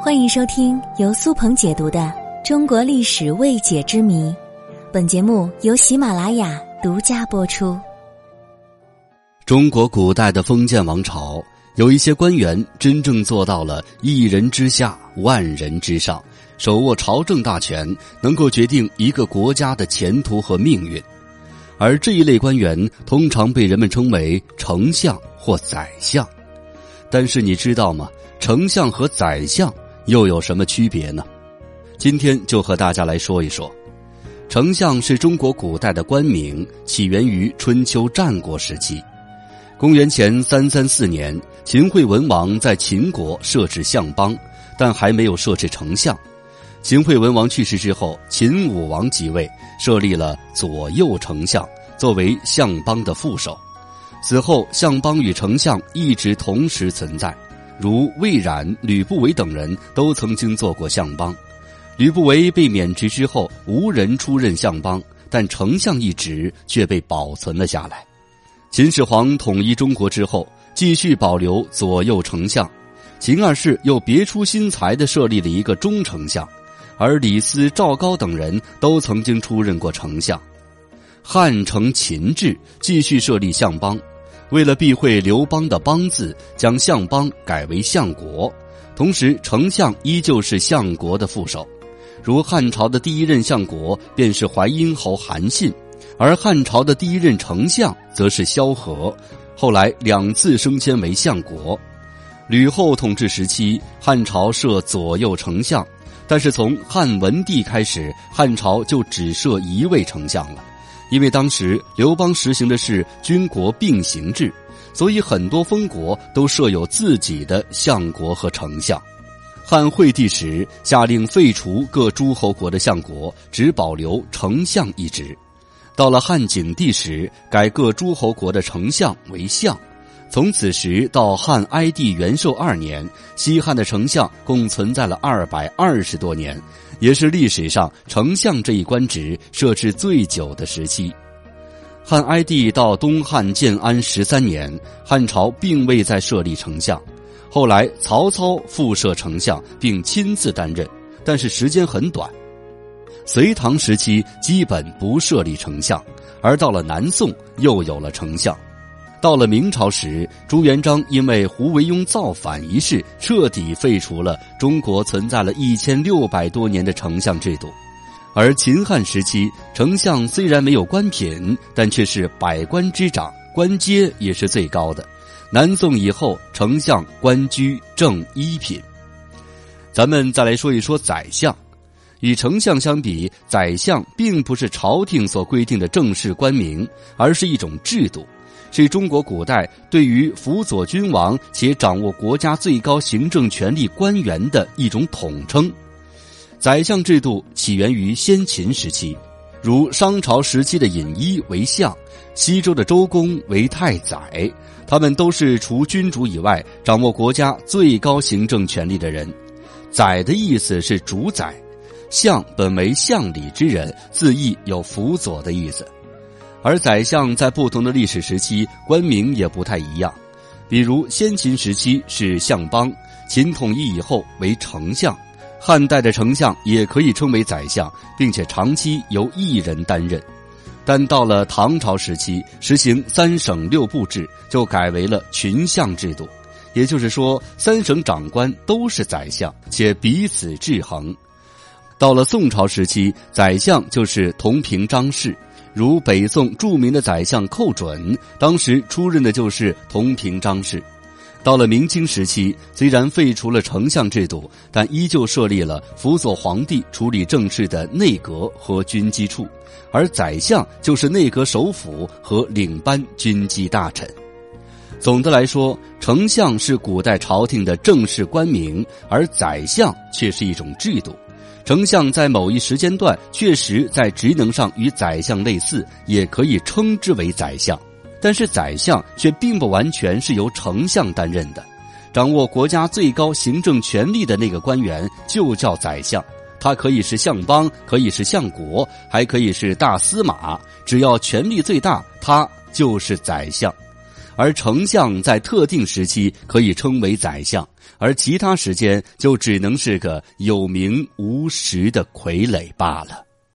欢迎收听由苏鹏解读的《中国历史未解之谜》，本节目由喜马拉雅独家播出。中国古代的封建王朝，有一些官员真正做到了一人之下，万人之上，手握朝政大权，能够决定一个国家的前途和命运。而这一类官员，通常被人们称为丞相或宰相。但是你知道吗？丞相和宰相又有什么区别呢？今天就和大家来说一说。丞相是中国古代的官名，起源于春秋战国时期。公元前三三四年，秦惠文王在秦国设置相邦，但还没有设置丞相。秦惠文王去世之后，秦武王即位，设立了左右丞相作为相邦的副手。此后，相邦与丞相一直同时存在，如魏冉、吕不韦等人都曾经做过相邦。吕不韦被免职之后，无人出任相邦，但丞相一职却被保存了下来。秦始皇统一中国之后，继续保留左右丞相。秦二世又别出心裁地设立了一个中丞相，而李斯、赵高等人都曾经出任过丞相。汉承秦制，继续设立相邦。为了避讳刘邦的“邦”字，将相邦改为相国。同时，丞相依旧是相国的副手。如汉朝的第一任相国便是淮阴侯韩信，而汉朝的第一任丞相则是萧何，后来两次升迁为相国。吕后统治时期，汉朝设左右丞相，但是从汉文帝开始，汉朝就只设一位丞相了。因为当时刘邦实行的是军国并行制，所以很多封国都设有自己的相国和丞相。汉惠帝时下令废除各诸侯国的相国，只保留丞相一职。到了汉景帝时，改各诸侯国的丞相为相。从此时到汉哀帝元寿二年，西汉的丞相共存在了二百二十多年，也是历史上丞相这一官职设置最久的时期。汉哀帝到东汉建安十三年，汉朝并未再设立丞相，后来曹操复设丞相并亲自担任，但是时间很短。隋唐时期基本不设立丞相，而到了南宋又有了丞相。到了明朝时，朱元璋因为胡惟庸造反一事，彻底废除了中国存在了一千六百多年的丞相制度。而秦汉时期，丞相虽然没有官品，但却是百官之长，官阶也是最高的。南宋以后，丞相官居正一品。咱们再来说一说宰相，与丞相相比，宰相并不是朝廷所规定的正式官名，而是一种制度。是中国古代对于辅佐君王且掌握国家最高行政权力官员的一种统称。宰相制度起源于先秦时期，如商朝时期的尹伊为相，西周的周公为太宰，他们都是除君主以外掌握国家最高行政权力的人。宰的意思是主宰，相本为相里之人，字义有辅佐的意思。而宰相在不同的历史时期官名也不太一样，比如先秦时期是相邦，秦统一以后为丞相，汉代的丞相也可以称为宰相，并且长期由一人担任。但到了唐朝时期，实行三省六部制，就改为了群相制度，也就是说，三省长官都是宰相，且彼此制衡。到了宋朝时期，宰相就是同平章事。如北宋著名的宰相寇准，当时出任的就是同平章事。到了明清时期，虽然废除了丞相制度，但依旧设立了辅佐皇帝处理政事的内阁和军机处，而宰相就是内阁首辅和领班军机大臣。总的来说，丞相是古代朝廷的正式官名，而宰相却是一种制度。丞相在某一时间段确实在职能上与宰相类似，也可以称之为宰相，但是宰相却并不完全是由丞相担任的。掌握国家最高行政权力的那个官员就叫宰相，他可以是相邦，可以是相国，还可以是大司马，只要权力最大，他就是宰相。而丞相在特定时期可以称为宰相，而其他时间就只能是个有名无实的傀儡罢了。